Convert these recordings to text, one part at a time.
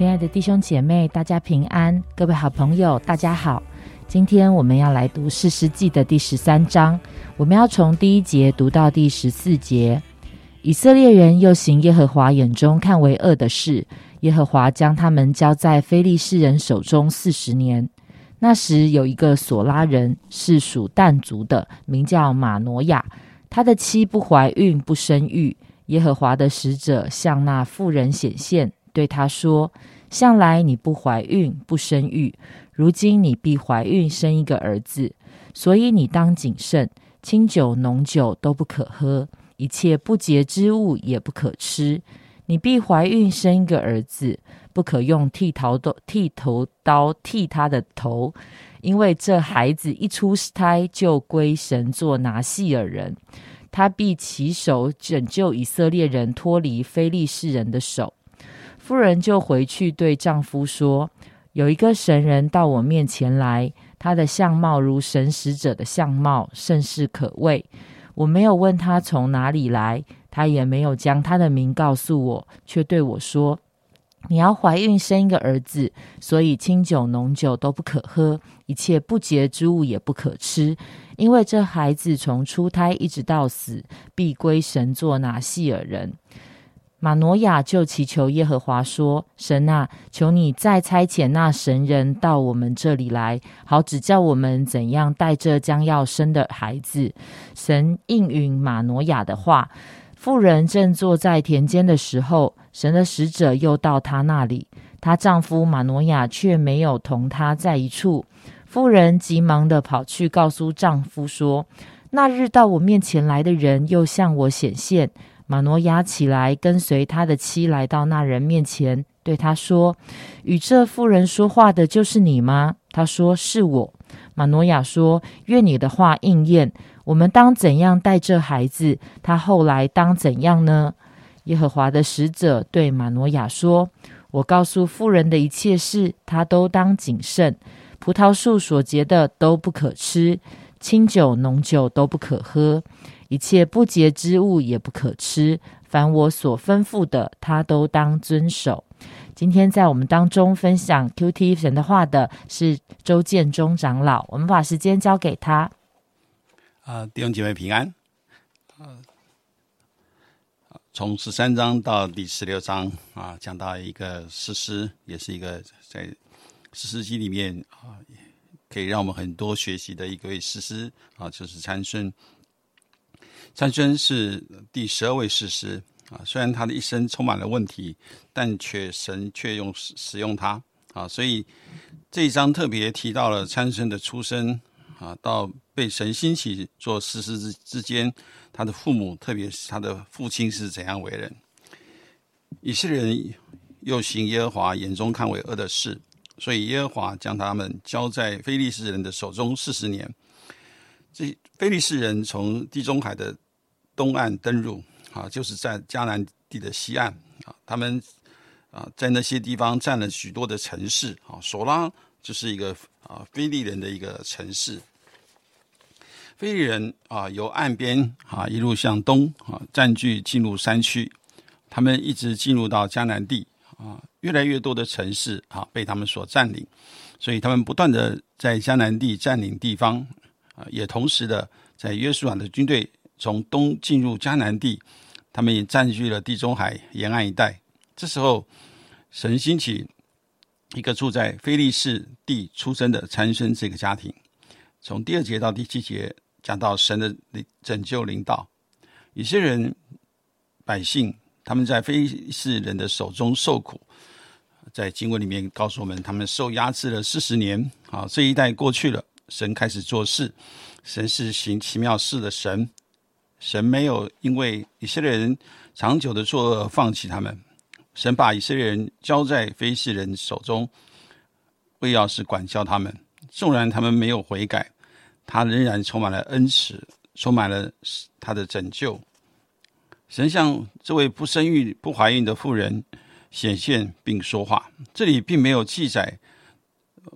亲爱的弟兄姐妹，大家平安！各位好朋友，大家好！今天我们要来读《四世纪》的第十三章，我们要从第一节读到第十四节。以色列人又行耶和华眼中看为恶的事，耶和华将他们交在非利士人手中四十年。那时有一个索拉人，是属但族的，名叫马挪亚，他的妻不怀孕，不生育。耶和华的使者向那妇人显现。对他说：“向来你不怀孕不生育，如今你必怀孕生一个儿子，所以你当谨慎，清酒浓酒都不可喝，一切不洁之物也不可吃。你必怀孕生一个儿子，不可用剃头刀剃头刀剃他的头，因为这孩子一出胎就归神做拿细尔人，他必起手拯救以色列人脱离非利士人的手。”夫人就回去对丈夫说：“有一个神人到我面前来，他的相貌如神使者的相貌，甚是可畏。我没有问他从哪里来，他也没有将他的名告诉我，却对我说：你要怀孕生一个儿子，所以清酒浓酒都不可喝，一切不洁之物也不可吃，因为这孩子从出胎一直到死，必归神做拿细尔人。”马诺亚就祈求耶和华说：“神啊，求你再差遣那神人到我们这里来，好指教我们怎样带着将要生的孩子。”神应允马诺亚的话。妇人正坐在田间的时候，神的使者又到她那里，她丈夫马诺亚却没有同她在一处。妇人急忙的跑去告诉丈夫说：“那日到我面前来的人又向我显现。”马诺亚起来，跟随他的妻来到那人面前，对他说：“与这妇人说话的就是你吗？”他说：“是我。”马诺亚说：“愿你的话应验。我们当怎样带这孩子？他后来当怎样呢？”耶和华的使者对马诺亚说：“我告诉妇人的一切事，他都当谨慎。葡萄树所结的都不可吃，清酒浓酒都不可喝。”一切不洁之物也不可吃，凡我所吩咐的，他都当遵守。今天在我们当中分享 Q T 神的话的是周建中长老，我们把时间交给他。啊，弟兄姐妹平安。从十三章到第十六章啊，讲到一个诗诗，也是一个在诗诗记里面啊，可以让我们很多学习的一位诗诗啊，就是参孙。参孙是第十二位士师啊，虽然他的一生充满了问题，但却神却用使用他啊，所以这一章特别提到了参孙的出生啊，到被神兴起做士师之之间，他的父母，特别是他的父亲是怎样为人。以色列人又行耶和华眼中看为恶的事，所以耶和华将他们交在非利士人的手中四十年。这菲利士人从地中海的东岸登陆，啊，就是在迦南地的西岸，啊，他们啊在那些地方占了许多的城市，啊，索拉就是一个啊菲利人的一个城市。菲利人啊由岸边啊一路向东啊占据进入山区，他们一直进入到迦南地，啊，越来越多的城市啊被他们所占领，所以他们不断的在迦南地占领地方。也同时的，在约书亚的军队从东进入迦南地，他们也占据了地中海沿岸一带。这时候，神兴起一个住在菲利士地出生的参孙这个家庭。从第二节到第七节讲到神的拯救领导，有些人百姓他们在非利士人的手中受苦，在经文里面告诉我们，他们受压制了四十年。啊，这一代过去了。神开始做事，神是行奇妙事的神。神没有因为以色列人长久的作恶放弃他们。神把以色列人交在非利人手中，为要是管教他们。纵然他们没有悔改，他仍然充满了恩慈，充满了他的拯救。神向这位不生育、不怀孕的妇人显现并说话。这里并没有记载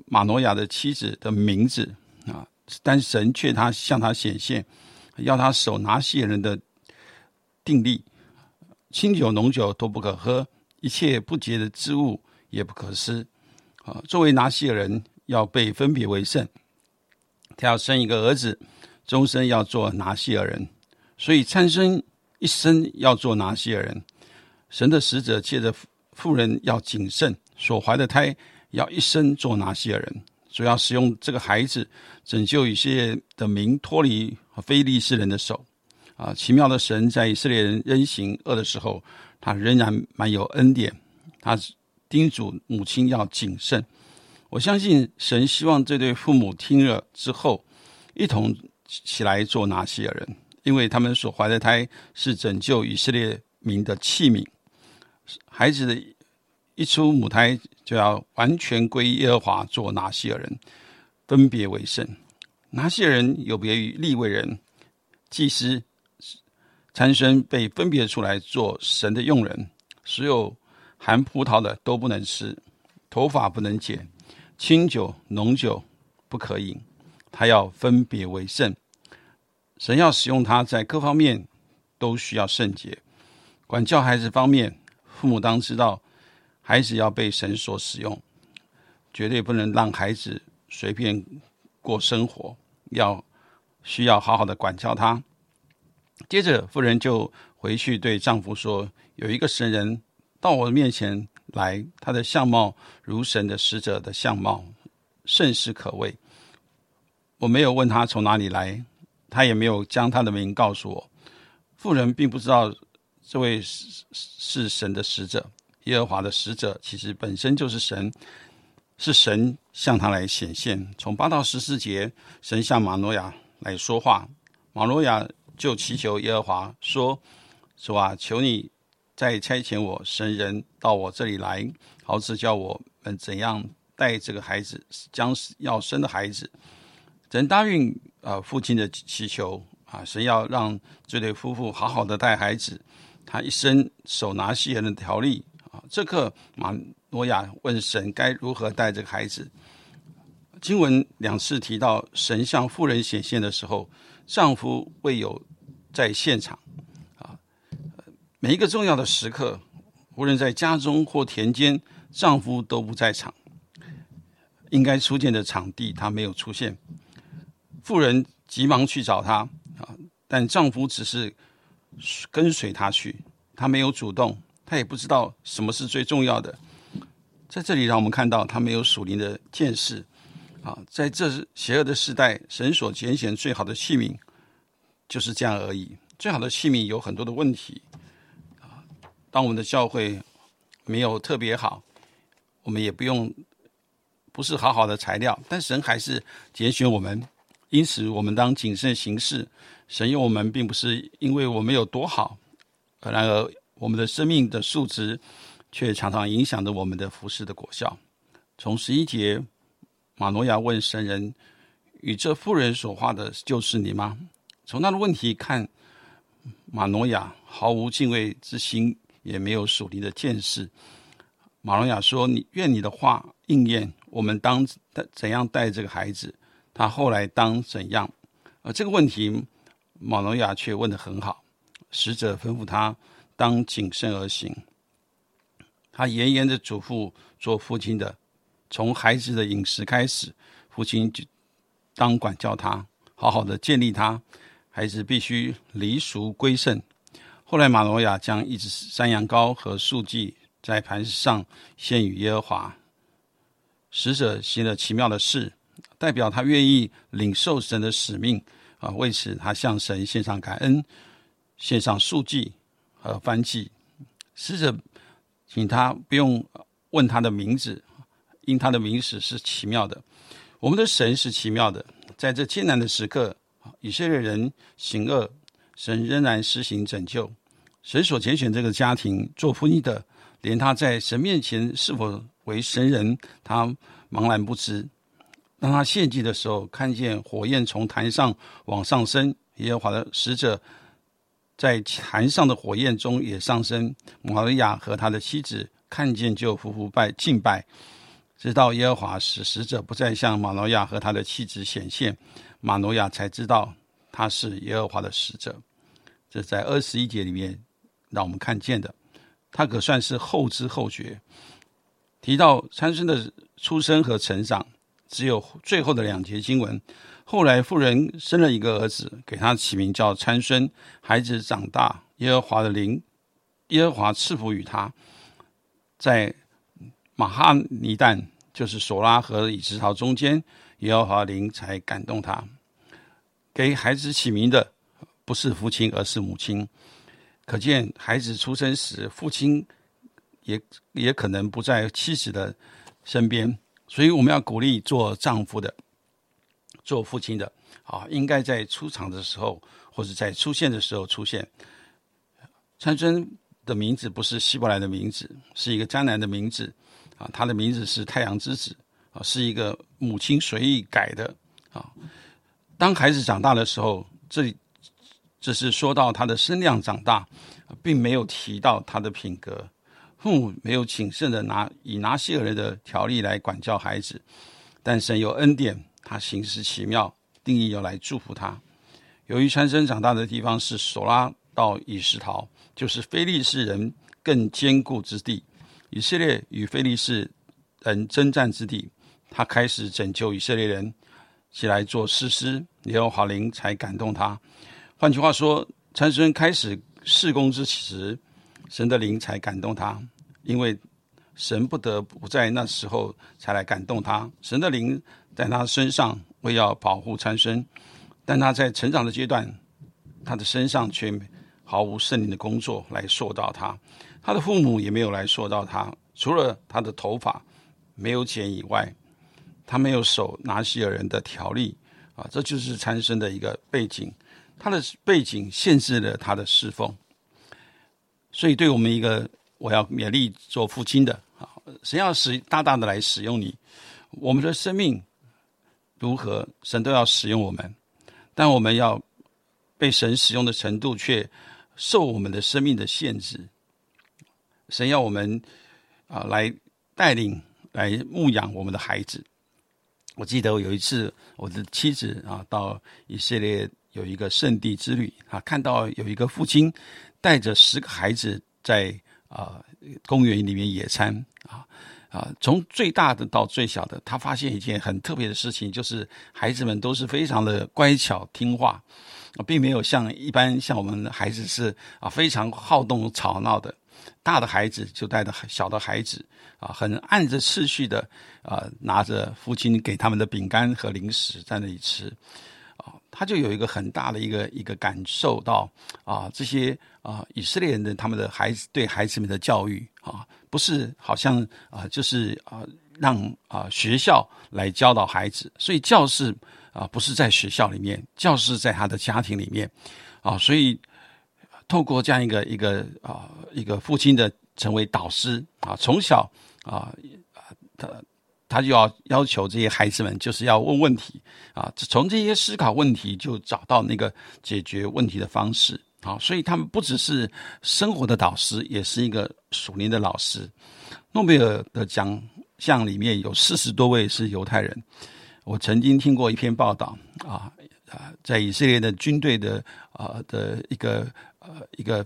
马诺亚的妻子的名字。但神却他向他显现，要他手拿谢人的定力，清酒浓酒都不可喝，一切不洁的之物也不可失。啊，作为拿西尔人，要被分别为圣。他要生一个儿子，终身要做拿西尔人。所以参生一生要做拿西尔人。神的使者借着妇人要谨慎，所怀的胎要一生做拿西尔人。主要使用这个孩子拯救以色列的民脱离非利士人的手。啊，奇妙的神在以色列人仍行恶的时候，他仍然蛮有恩典。他叮嘱母亲要谨慎。我相信神希望这对父母听了之后，一同起来做拿西尔人，因为他们所怀的胎是拯救以色列民的器皿。孩子的一出母胎，就要完全归耶和华做拿西尔人，分别为圣。拿西尔人有别于利未人、祭司。参孙被分别出来做神的用人，所有含葡萄的都不能吃，头发不能剪，清酒浓酒不可饮，他要分别为圣。神要使用他在各方面都需要圣洁。管教孩子方面，父母当知道，孩子要被神所使用，绝对不能让孩子随便过生活，要需要好好的管教他。接着，妇人就回去对丈夫说：“有一个神人到我面前来，他的相貌如神的使者的相貌，甚是可畏。我没有问他从哪里来，他也没有将他的名告诉我。妇人并不知道这位是是神的使者，耶和华的使者，其实本身就是神，是神向他来显现。从八到十四节，神向马诺亚来说话，马诺亚。”就祈求耶和华说：“主啊，求你再差遣我神人到我这里来，好指教我们怎样带这个孩子，将要生的孩子。”神答应啊父亲的祈求啊，神要让这对夫妇好好的带孩子。他一生手拿西人的条例这刻马诺亚问神该如何带这个孩子。经文两次提到神向妇人显现的时候。丈夫未有在现场，啊，每一个重要的时刻，无论在家中或田间，丈夫都不在场。应该出现的场地，他没有出现。妇人急忙去找他，啊，但丈夫只是跟随他去，他没有主动，他也不知道什么是最重要的。在这里，让我们看到他没有属灵的见识。啊，在这邪恶的时代，神所拣选最好的器皿就是这样而已。最好的器皿有很多的问题啊。当我们的教会没有特别好，我们也不用不是好好的材料，但神还是拣选我们。因此，我们当谨慎行事。神用我们，并不是因为我们有多好，然而我们的生命的素质却常常影响着我们的服饰的果效。从十一节。马诺亚问神人：“与这妇人所画的，就是你吗？”从他的问题看，马诺亚毫无敬畏之心，也没有属灵的见识。马诺亚说：“你愿你的话应验。我们当怎样带这个孩子？他后来当怎样？”而这个问题，马诺亚却问得很好。使者吩咐他当谨慎而行。他严严的嘱咐做父亲的。从孩子的饮食开始，父亲就当管教他，好好的建立他。孩子必须离俗归圣。后来，马罗亚将一只山羊羔和素祭在磐石上献与耶和华。使者行了奇妙的事，代表他愿意领受神的使命啊。为此，他向神献上感恩，献上素祭和燔祭。使者请他不用问他的名字。因他的名史是奇妙的，我们的神是奇妙的。在这艰难的时刻，以色列人行恶，神仍然施行拯救。神所拣选这个家庭做夫妻的，连他在神面前是否为神人，他茫然不知。当他献祭的时候，看见火焰从坛上往上升，耶和华的使者在坛上的火焰中也上升。玛利亚和他的妻子看见，就服服拜敬拜。直到耶和华使使者不再向马诺亚和他的妻子显现，马诺亚才知道他是耶和华的使者。这在二十一节里面让我们看见的，他可算是后知后觉。提到参孙的出生和成长，只有最后的两节经文。后来妇人生了一个儿子，给他起名叫参孙。孩子长大，耶和华的灵，耶和华赐福于他，在马哈尼旦，就是索拉和以实陶中间，耶和华灵才感动他，给孩子起名的不是父亲，而是母亲。可见孩子出生时，父亲也也可能不在妻子的身边，所以我们要鼓励做丈夫的。做父亲的啊，应该在出场的时候，或者在出现的时候出现。参孙的名字不是希伯来的名字，是一个迦南的名字啊。他的名字是太阳之子啊，是一个母亲随意改的啊。当孩子长大的时候，这里只是说到他的身量长大，并没有提到他的品格。父母没有谨慎的拿以拿西尔人的条例来管教孩子，但神有恩典。他行事奇妙，定义要来祝福他。由于参生长大的地方是索拉到以实陶，就是非利士人更坚固之地。以色列与非利士人征战之地，他开始拯救以色列人起来做士师。耶和华灵才感动他。换句话说，参孙开始事工之时，神的灵才感动他，因为神不得不在那时候才来感动他。神的灵。在他身上为要保护参孙，但他在成长的阶段，他的身上却毫无圣灵的工作来塑造他，他的父母也没有来塑造他，除了他的头发没有剪以外，他没有守拿西尔人的条例啊，这就是参孙的一个背景，他的背景限制了他的侍奉，所以对我们一个我要勉励做父亲的啊，神要使大大的来使用你，我们的生命。如何，神都要使用我们，但我们要被神使用的程度却受我们的生命的限制。神要我们啊来带领、来牧养我们的孩子。我记得有一次，我的妻子啊到以色列有一个圣地之旅啊，看到有一个父亲带着十个孩子在啊公园里面野餐啊。啊，从最大的到最小的，他发现一件很特别的事情，就是孩子们都是非常的乖巧听话，并没有像一般像我们的孩子是啊非常好动吵闹的。大的孩子就带着小的孩子啊，很按着次序的啊，拿着父亲给他们的饼干和零食在那里吃。啊，他就有一个很大的一个一个感受到啊，这些啊以色列人的他们的孩子对孩子们的教育啊。不是好像啊，就是啊，让啊学校来教导孩子，所以教室啊不是在学校里面，教室在他的家庭里面啊，所以透过这样一个一个啊一个父亲的成为导师啊，从小啊他他就要要求这些孩子们就是要问问题啊，从这些思考问题就找到那个解决问题的方式。好，所以他们不只是生活的导师，也是一个属灵的老师。诺贝尔的奖项里面有四十多位是犹太人。我曾经听过一篇报道啊啊，在以色列的军队的啊的一个呃一个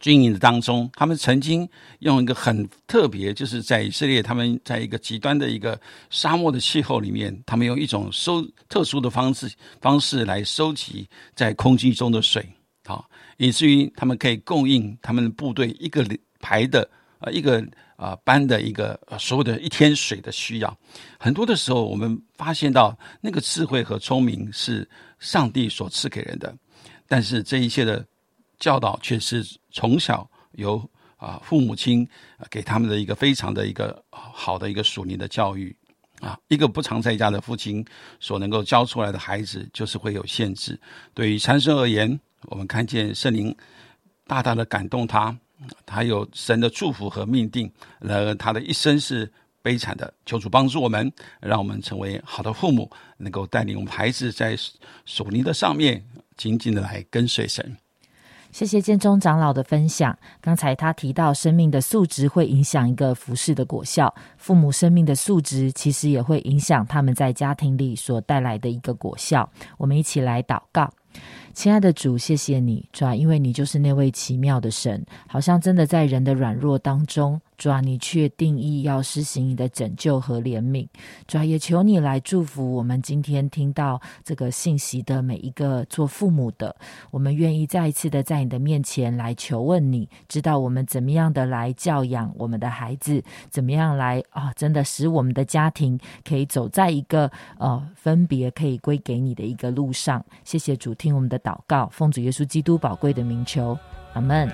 军营的当中，他们曾经用一个很特别，就是在以色列，他们在一个极端的一个沙漠的气候里面，他们用一种收特殊的方式方式来收集在空气中的水。好，以至于他们可以供应他们部队一个排的啊一个啊班的一个所有的一天水的需要。很多的时候，我们发现到那个智慧和聪明是上帝所赐给人的，但是这一切的教导却是从小由啊父母亲给他们的一个非常的一个好的一个属灵的教育啊。一个不常在家的父亲所能够教出来的孩子，就是会有限制。对于参生而言。我们看见圣灵大大的感动他，他有神的祝福和命定，然而他的一生是悲惨的。求主帮助我们，让我们成为好的父母，能够带领我们孩子在属灵的上面紧紧的来跟随神。谢谢建中长老的分享。刚才他提到，生命的素质会影响一个服饰的果效，父母生命的素质其实也会影响他们在家庭里所带来的一个果效。我们一起来祷告。亲爱的主，谢谢你，主啊，因为你就是那位奇妙的神，好像真的在人的软弱当中。主啊，你却定义要施行你的拯救和怜悯。主啊，也求你来祝福我们今天听到这个信息的每一个做父母的，我们愿意再一次的在你的面前来求问你，知道我们怎么样的来教养我们的孩子，怎么样来啊，真的使我们的家庭可以走在一个呃分别可以归给你的一个路上。谢谢主，听我们的祷告，奉主耶稣基督宝贵的名求，阿门。